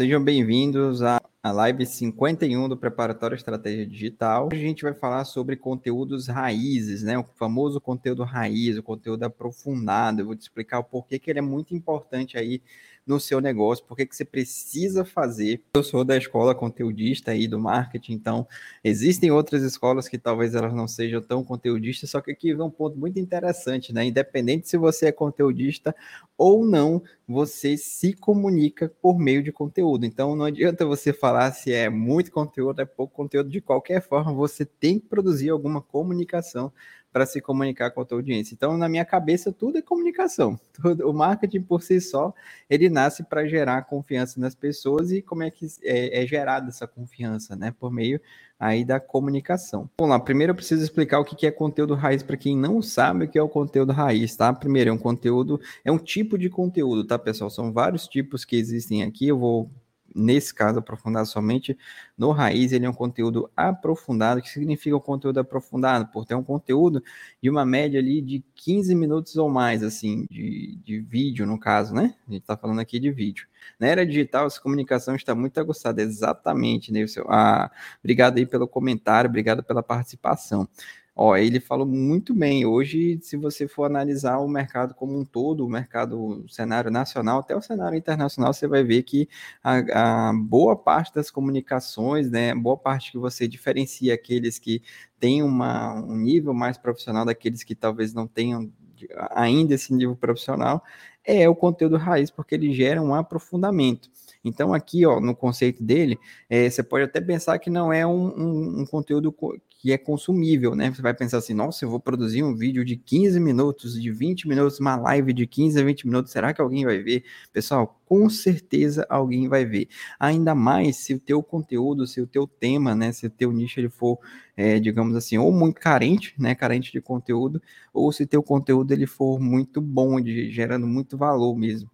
Sejam bem-vindos à live 51 do Preparatório Estratégia Digital. Hoje a gente vai falar sobre conteúdos raízes, né? O famoso conteúdo raiz, o conteúdo aprofundado. Eu vou te explicar o porquê que ele é muito importante aí no seu negócio, por que você precisa fazer. Eu sou da escola conteudista aí do marketing, então existem outras escolas que talvez elas não sejam tão conteudistas, só que aqui vem um ponto muito interessante, né? Independente se você é conteudista ou não, você se comunica por meio de conteúdo. Então não adianta você falar se é muito conteúdo, é pouco conteúdo, de qualquer forma, você tem que produzir alguma comunicação para se comunicar com a tua audiência. Então, na minha cabeça, tudo é comunicação. Tudo, o marketing por si só, ele nasce para gerar confiança nas pessoas e como é que é, é gerada essa confiança, né? Por meio aí da comunicação. Vamos lá, primeiro eu preciso explicar o que é conteúdo raiz para quem não sabe o que é o conteúdo raiz, tá? Primeiro, é um conteúdo, é um tipo de conteúdo, tá, pessoal? São vários tipos que existem aqui, eu vou nesse caso, aprofundado somente no raiz, ele é um conteúdo aprofundado. Que significa um conteúdo aprofundado? Por ter um conteúdo de uma média ali de 15 minutos ou mais, assim, de, de vídeo, no caso, né? A gente está falando aqui de vídeo. Na era digital, essa comunicação está muito aguçada, exatamente, né? Ah, obrigado aí pelo comentário, obrigado pela participação. Ó, ele falou muito bem. Hoje, se você for analisar o mercado como um todo, o mercado, o cenário nacional, até o cenário internacional, você vai ver que a, a boa parte das comunicações, né, boa parte que você diferencia aqueles que têm uma, um nível mais profissional daqueles que talvez não tenham ainda esse nível profissional, é o conteúdo raiz, porque ele gera um aprofundamento. Então, aqui, ó, no conceito dele, é, você pode até pensar que não é um, um, um conteúdo que é consumível, né? Você vai pensar assim, nossa, eu vou produzir um vídeo de 15 minutos, de 20 minutos, uma live de 15 a 20 minutos, será que alguém vai ver? Pessoal, com certeza alguém vai ver. Ainda mais se o teu conteúdo, se o teu tema, né, se o teu nicho ele for, é, digamos assim, ou muito carente, né, carente de conteúdo, ou se teu conteúdo ele for muito bom, de, gerando muito valor mesmo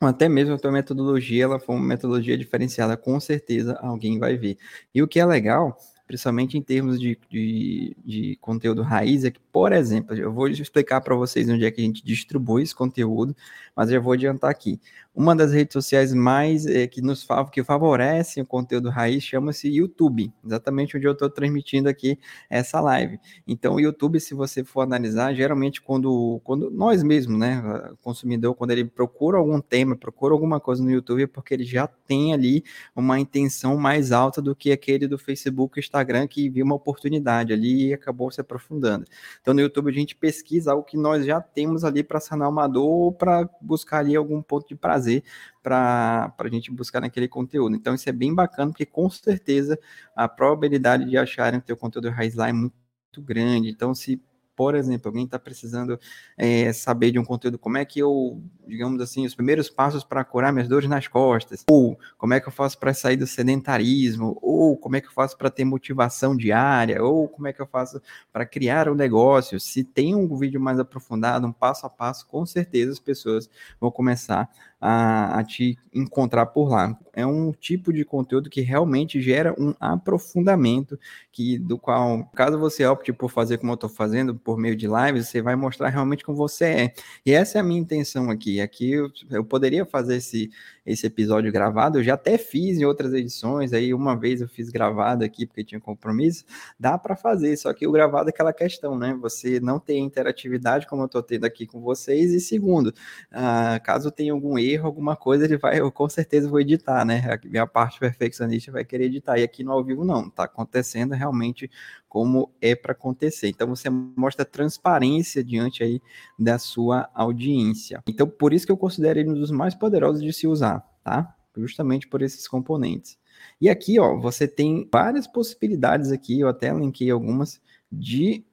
até mesmo a tua metodologia, ela for uma metodologia diferenciada, com certeza alguém vai ver. E o que é legal principalmente em termos de, de, de, conteúdo raiz, é que, por exemplo, eu vou explicar para vocês onde é que a gente distribui esse conteúdo, mas já vou adiantar aqui. Uma das redes sociais mais é, que nos que favorecem o conteúdo raiz chama-se YouTube, exatamente onde eu estou transmitindo aqui essa live. Então, o YouTube, se você for analisar, geralmente quando, quando nós mesmos, né, o consumidor, quando ele procura algum tema, procura alguma coisa no YouTube, é porque ele já tem ali uma intenção mais alta do que aquele do Facebook Instagram que viu uma oportunidade ali e acabou se aprofundando. Então, no YouTube, a gente pesquisa algo que nós já temos ali para sanar uma dor ou para buscar ali algum ponto de prazer para a gente buscar naquele conteúdo. Então, isso é bem bacana, porque com certeza a probabilidade de acharem o teu conteúdo raiz lá é muito grande. Então, se por exemplo, alguém está precisando é, saber de um conteúdo, como é que eu, digamos assim, os primeiros passos para curar minhas dores nas costas, ou como é que eu faço para sair do sedentarismo, ou como é que eu faço para ter motivação diária, ou como é que eu faço para criar um negócio. Se tem um vídeo mais aprofundado, um passo a passo, com certeza as pessoas vão começar a, a, te encontrar por lá. É um tipo de conteúdo que realmente gera um aprofundamento, que do qual, caso você opte por fazer como eu estou fazendo, por meio de lives, você vai mostrar realmente como você é. E essa é a minha intenção aqui. Aqui eu, eu poderia fazer esse, esse episódio gravado, eu já até fiz em outras edições, aí uma vez eu fiz gravado aqui porque tinha compromisso, dá para fazer, só que o gravado é aquela questão, né? Você não tem interatividade como eu estou tendo aqui com vocês, e segundo, ah, caso tenha algum erro, erro, alguma coisa, ele vai, eu com certeza vou editar, né? A minha parte perfeccionista vai querer editar. E aqui no ao vivo não, tá acontecendo realmente como é para acontecer. Então você mostra transparência diante aí da sua audiência. Então por isso que eu considero ele um dos mais poderosos de se usar, tá? Justamente por esses componentes. E aqui, ó, você tem várias possibilidades aqui, eu até linkei algumas de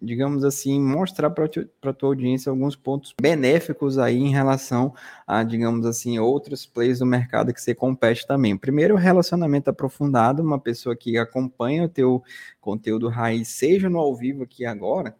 digamos assim, mostrar para a tua audiência alguns pontos benéficos aí em relação a, digamos assim, outros players do mercado que você compete também. Primeiro, relacionamento aprofundado, uma pessoa que acompanha o teu conteúdo raiz, seja no ao vivo aqui agora,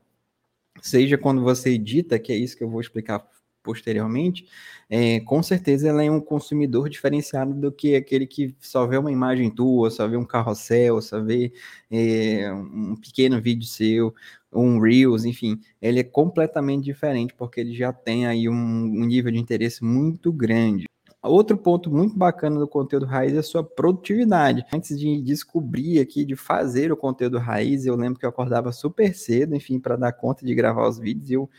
seja quando você edita, que é isso que eu vou explicar posteriormente, é, com certeza ela é um consumidor diferenciado do que aquele que só vê uma imagem tua, só vê um carrossel, só vê é, um pequeno vídeo seu, um Reels, enfim, ele é completamente diferente porque ele já tem aí um, um nível de interesse muito grande. Outro ponto muito bacana do conteúdo raiz é a sua produtividade. Antes de descobrir aqui, de fazer o conteúdo raiz, eu lembro que eu acordava super cedo, enfim, para dar conta de gravar os vídeos. Eu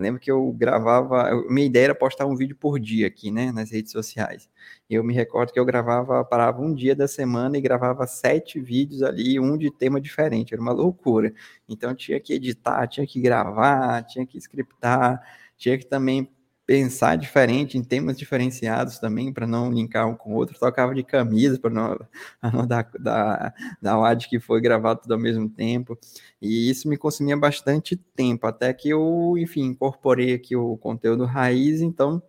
lembro que eu gravava, minha ideia era postar um vídeo por dia aqui, né, nas redes sociais. Eu me recordo que eu gravava, parava um dia da semana e gravava sete vídeos ali, um de tema diferente, era uma loucura. Então tinha que editar, tinha que gravar, tinha que scriptar, tinha que também pensar diferente, em temas diferenciados também, para não linkar um com o outro. Tocava de camisa para não, não dar, dar, dar o ad que foi gravado tudo ao mesmo tempo. E isso me consumia bastante tempo, até que eu, enfim, incorporei aqui o conteúdo raiz, então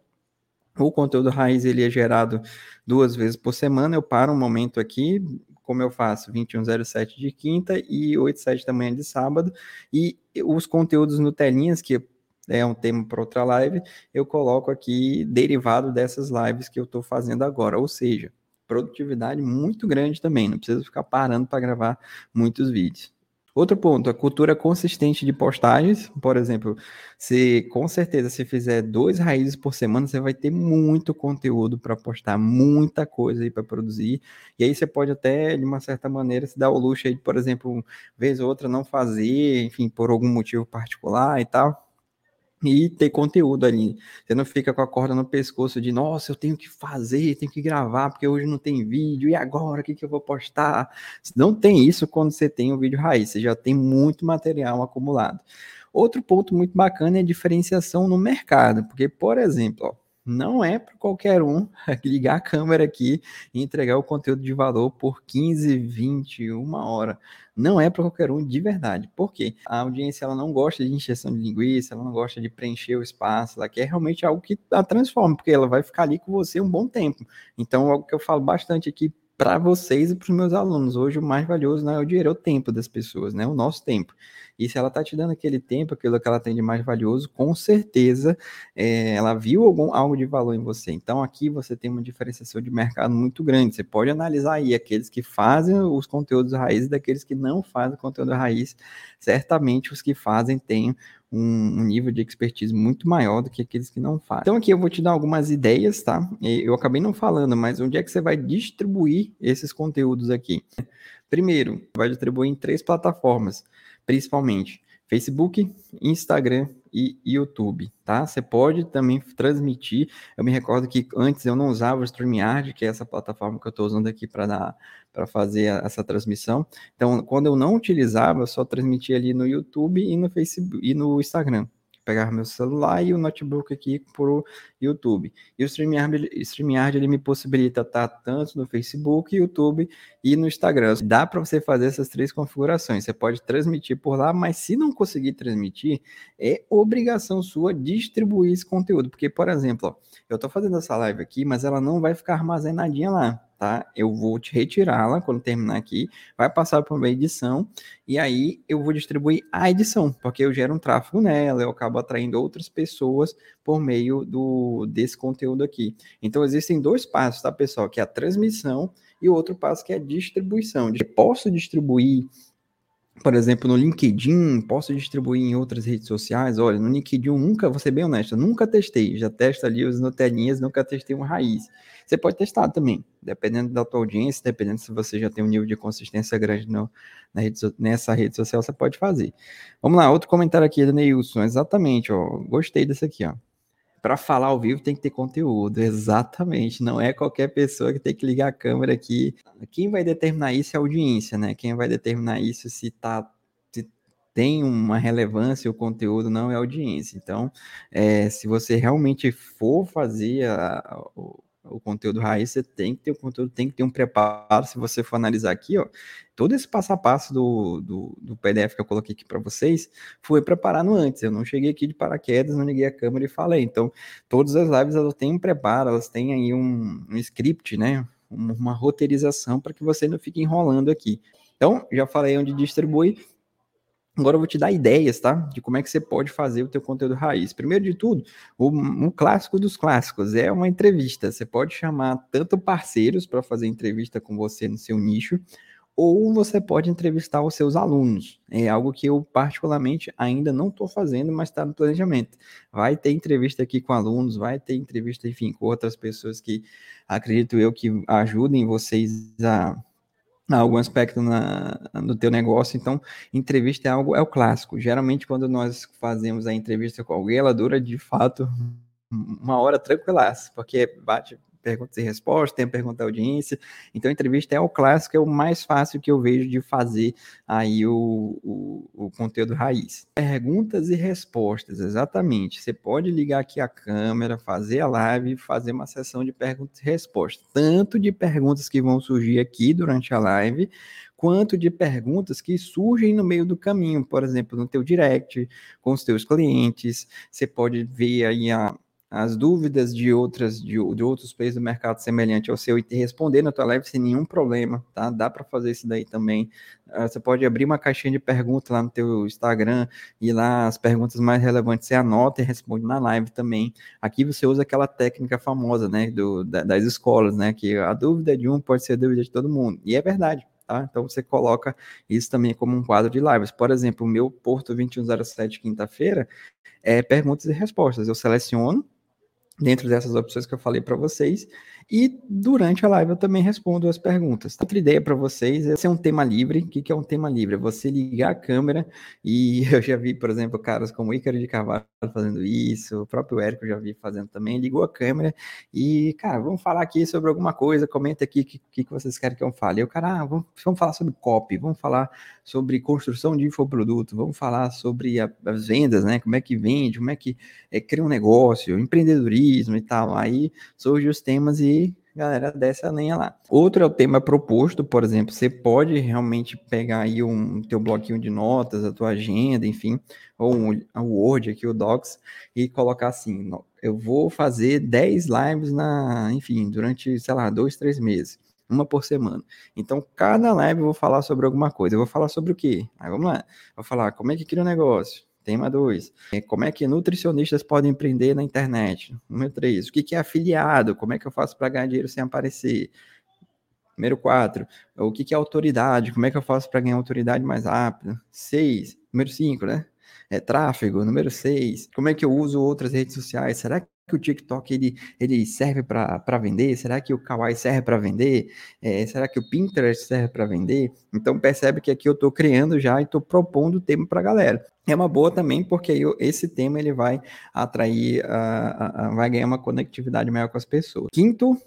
o conteúdo raiz ele é gerado duas vezes por semana. Eu paro um momento aqui, como eu faço, 2107 de quinta e 87 da manhã de sábado, e os conteúdos no telinhas que é um tema para outra live, eu coloco aqui derivado dessas lives que eu estou fazendo agora, ou seja, produtividade muito grande também, não precisa ficar parando para gravar muitos vídeos. Outro ponto, a cultura consistente de postagens. Por exemplo, se com certeza se fizer dois raízes por semana, você vai ter muito conteúdo para postar, muita coisa aí para produzir. E aí você pode até, de uma certa maneira, se dar o luxo aí, por exemplo, vez ou outra não fazer, enfim, por algum motivo particular e tal e ter conteúdo ali. Você não fica com a corda no pescoço de, nossa, eu tenho que fazer, tenho que gravar, porque hoje não tem vídeo, e agora, o que, que eu vou postar? Não tem isso quando você tem o um vídeo raiz, você já tem muito material acumulado. Outro ponto muito bacana é a diferenciação no mercado, porque, por exemplo, ó, não é para qualquer um ligar a câmera aqui e entregar o conteúdo de valor por 15, 20, uma hora. Não é para qualquer um de verdade. Por quê? A audiência ela não gosta de injeção de linguiça, ela não gosta de preencher o espaço, ela quer realmente algo que a transforme, porque ela vai ficar ali com você um bom tempo. Então, algo que eu falo bastante aqui para vocês e para os meus alunos. Hoje o mais valioso não é o dinheiro, é o tempo das pessoas, né? O nosso tempo. E se ela está te dando aquele tempo, aquilo que ela tem de mais valioso, com certeza é, ela viu algum, algo de valor em você. Então aqui você tem uma diferenciação de mercado muito grande. Você pode analisar aí aqueles que fazem os conteúdos raiz daqueles que não fazem conteúdo raiz. Certamente os que fazem têm um, nível de expertise muito maior do que aqueles que não fazem. Então aqui eu vou te dar algumas ideias, tá? Eu acabei não falando, mas onde é que você vai distribuir esses conteúdos aqui? Primeiro, vai distribuir em três plataformas, principalmente Facebook, Instagram e YouTube, tá? Você pode também transmitir. Eu me recordo que antes eu não usava o StreamYard, que é essa plataforma que eu estou usando aqui para para fazer essa transmissão. Então, quando eu não utilizava, eu só transmitia ali no YouTube e no Facebook e no Instagram pegar meu celular e o notebook aqui pro YouTube. E o StreamYard, StreamYard ele me possibilita estar tanto no Facebook, YouTube e no Instagram. Dá para você fazer essas três configurações. Você pode transmitir por lá, mas se não conseguir transmitir, é obrigação sua distribuir esse conteúdo. Porque, por exemplo, ó, eu estou fazendo essa live aqui, mas ela não vai ficar armazenadinha lá tá? Eu vou te retirá-la quando terminar aqui, vai passar para uma edição e aí eu vou distribuir a edição, porque eu gero um tráfego nela, eu acabo atraindo outras pessoas por meio do desse conteúdo aqui. Então existem dois passos, tá, pessoal? Que é a transmissão e o outro passo que é a distribuição. Eu posso distribuir por exemplo, no LinkedIn, posso distribuir em outras redes sociais. Olha, no LinkedIn nunca, vou ser bem honesto, nunca testei. Já testo ali os Nutelinhas, nunca testei uma raiz. Você pode testar também, dependendo da tua audiência, dependendo se você já tem um nível de consistência grande no, na rede, nessa rede social, você pode fazer. Vamos lá, outro comentário aqui do Neilson. Exatamente, ó. Gostei desse aqui, ó para falar ao vivo tem que ter conteúdo, exatamente. Não é qualquer pessoa que tem que ligar a câmera aqui. Quem vai determinar isso é a audiência, né? Quem vai determinar isso se tá se tem uma relevância o conteúdo não é a audiência. Então, é, se você realmente for fazer a, o o conteúdo raiz, você tem que ter o conteúdo, tem que ter um preparo. Se você for analisar aqui, ó, todo esse passo a passo do, do, do PDF que eu coloquei aqui para vocês foi preparado antes. Eu não cheguei aqui de paraquedas, não liguei a câmera e falei. Então, todas as lives elas têm um preparo, elas têm aí um, um script, né? Uma, roteirização para que você não fique enrolando aqui. Então, já falei onde distribui. Agora eu vou te dar ideias, tá? De como é que você pode fazer o teu conteúdo raiz. Primeiro de tudo, o, o clássico dos clássicos é uma entrevista. Você pode chamar tanto parceiros para fazer entrevista com você no seu nicho, ou você pode entrevistar os seus alunos. É algo que eu, particularmente, ainda não estou fazendo, mas está no planejamento. Vai ter entrevista aqui com alunos, vai ter entrevista, enfim, com outras pessoas que acredito eu que ajudem vocês a algum aspecto na, no teu negócio. Então, entrevista é algo, é o clássico. Geralmente, quando nós fazemos a entrevista com alguém, ela dura de fato uma hora tranquilaça, porque bate perguntas e respostas, tem a pergunta da audiência. Então, a entrevista é o clássico, é o mais fácil que eu vejo de fazer aí o, o, o conteúdo raiz. Perguntas e respostas, exatamente. Você pode ligar aqui a câmera, fazer a live, fazer uma sessão de perguntas e respostas. Tanto de perguntas que vão surgir aqui durante a live, quanto de perguntas que surgem no meio do caminho, por exemplo, no teu direct, com os teus clientes, você pode ver aí a, as dúvidas de outras de, de, outros players do mercado semelhante ao seu e responder na tua live sem nenhum problema, tá? Dá para fazer isso daí também. Uh, você pode abrir uma caixinha de perguntas lá no teu Instagram e lá as perguntas mais relevantes você anota e responde na live também. Aqui você usa aquela técnica famosa, né, do, da, das escolas, né, que a dúvida de um pode ser a dúvida de todo mundo. E é verdade. Tá? Então você coloca isso também como um quadro de lives. Por exemplo, o meu Porto 2107 quinta-feira é perguntas e respostas. Eu seleciono dentro dessas opções que eu falei para vocês. E durante a live eu também respondo as perguntas. Outra ideia para vocês é ser um tema livre. O que é um tema livre? É você ligar a câmera e eu já vi, por exemplo, caras como Ícaro de Carvalho fazendo isso, o próprio Érico já vi fazendo também, ligou a câmera e, cara, vamos falar aqui sobre alguma coisa, comenta aqui o que, que, vocês querem que eu fale. E o cara, ah, vamos, vamos falar sobre copy, vamos falar sobre construção de infoproduto, vamos falar sobre a, as vendas, né? Como é que vende, como é que é, cria um negócio, empreendedorismo e tal. Aí surgem os temas e galera desce a lenha lá. Outro é o tema proposto, por exemplo, você pode realmente pegar aí um teu bloquinho de notas, a tua agenda, enfim, ou um, o Word aqui, o Docs, e colocar assim, eu vou fazer 10 lives na, enfim, durante, sei lá, dois, três meses. Uma por semana. Então, cada live eu vou falar sobre alguma coisa. Eu vou falar sobre o quê? Aí vamos lá. Vou falar como é que cria um negócio Tema 2. É, como é que nutricionistas podem empreender na internet? Número 3. O que é afiliado? Como é que eu faço para ganhar dinheiro sem aparecer? Número 4. O que é autoridade? Como é que eu faço para ganhar autoridade mais rápido? 6. Número 5, né? É tráfego. Número 6. Como é que eu uso outras redes sociais? Será que o TikTok ele, ele serve para vender? Será que o Kawaii serve para vender? É, será que o Pinterest serve para vender? Então percebe que aqui eu estou criando já e estou propondo o tema para a galera. É uma boa também porque aí esse tema ele vai atrair, uh, uh, vai ganhar uma conectividade maior com as pessoas. Quinto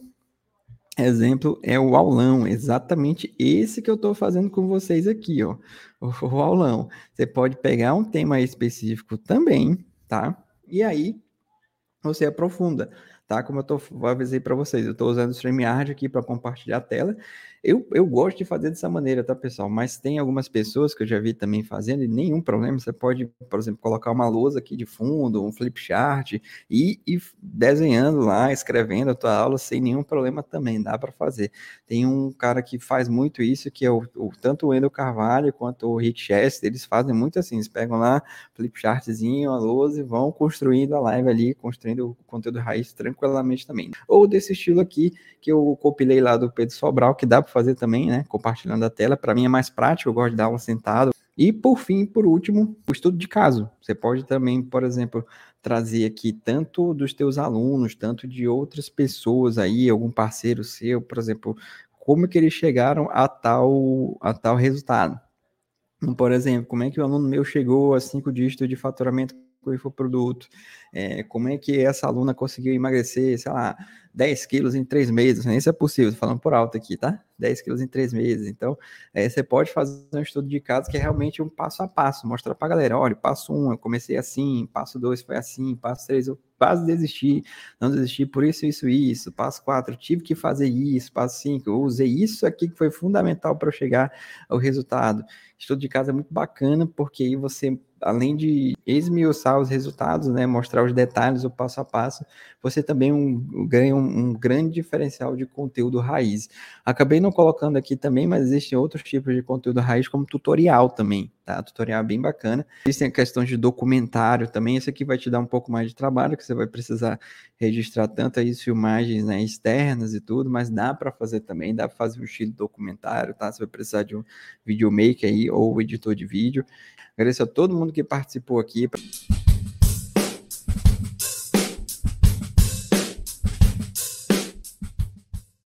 exemplo é o aulão, exatamente esse que eu estou fazendo com vocês aqui, ó, o, o aulão. Você pode pegar um tema específico também, tá? E aí você aprofunda, tá? Como eu tô, avisei para vocês, eu estou usando o StreamYard aqui para compartilhar a tela eu, eu gosto de fazer dessa maneira, tá, pessoal? Mas tem algumas pessoas que eu já vi também fazendo e nenhum problema. Você pode, por exemplo, colocar uma lousa aqui de fundo, um flip chart e ir desenhando lá, escrevendo a tua aula sem nenhum problema também, dá para fazer. Tem um cara que faz muito isso, que é o, o tanto o Wendel Carvalho quanto o Rick Chester, eles fazem muito assim, eles pegam lá flip chartzinho, a lousa e vão construindo a live ali, construindo o conteúdo raiz tranquilamente também. Ou desse estilo aqui, que eu compilei lá do Pedro Sobral, que dá para fazer também, né? Compartilhando a tela. Para mim é mais prático, eu gosto de dar aula sentado. E por fim, por último, o estudo de caso. Você pode também, por exemplo, trazer aqui tanto dos teus alunos, tanto de outras pessoas aí, algum parceiro seu, por exemplo, como que eles chegaram a tal, a tal resultado. Por exemplo, como é que o aluno meu chegou a cinco dígitos de faturamento o infoproduto? É, como é que essa aluna conseguiu emagrecer, sei lá, 10 quilos em três meses, né? isso é possível, falando por alto aqui, tá? 10 quilos em três meses. Então, é, você pode fazer um estudo de caso que é realmente um passo a passo, mostrar a galera, olha, passo um, eu comecei assim, passo dois foi assim, passo três, eu quase desisti, não desisti por isso, isso, isso, passo quatro, tive que fazer isso, passo cinco, eu usei isso aqui que foi fundamental para eu chegar ao resultado. Estudo de caso é muito bacana, porque aí você além de esmiuçar os resultados, né, mostrar os detalhes, o passo a passo, você também um, ganha um, um, grande diferencial de conteúdo raiz. Acabei não colocando aqui também, mas existem outros tipos de conteúdo raiz, como tutorial também, tá? Tutorial bem bacana. Existem questões de documentário também, esse aqui vai te dar um pouco mais de trabalho, que você vai precisar registrar tanto aí filmagens né, externas e tudo, mas dá para fazer também, dá para fazer um estilo documentário, tá? Você vai precisar de um videomaker aí, ou editor de vídeo. Agradeço a todo mundo que participou aqui.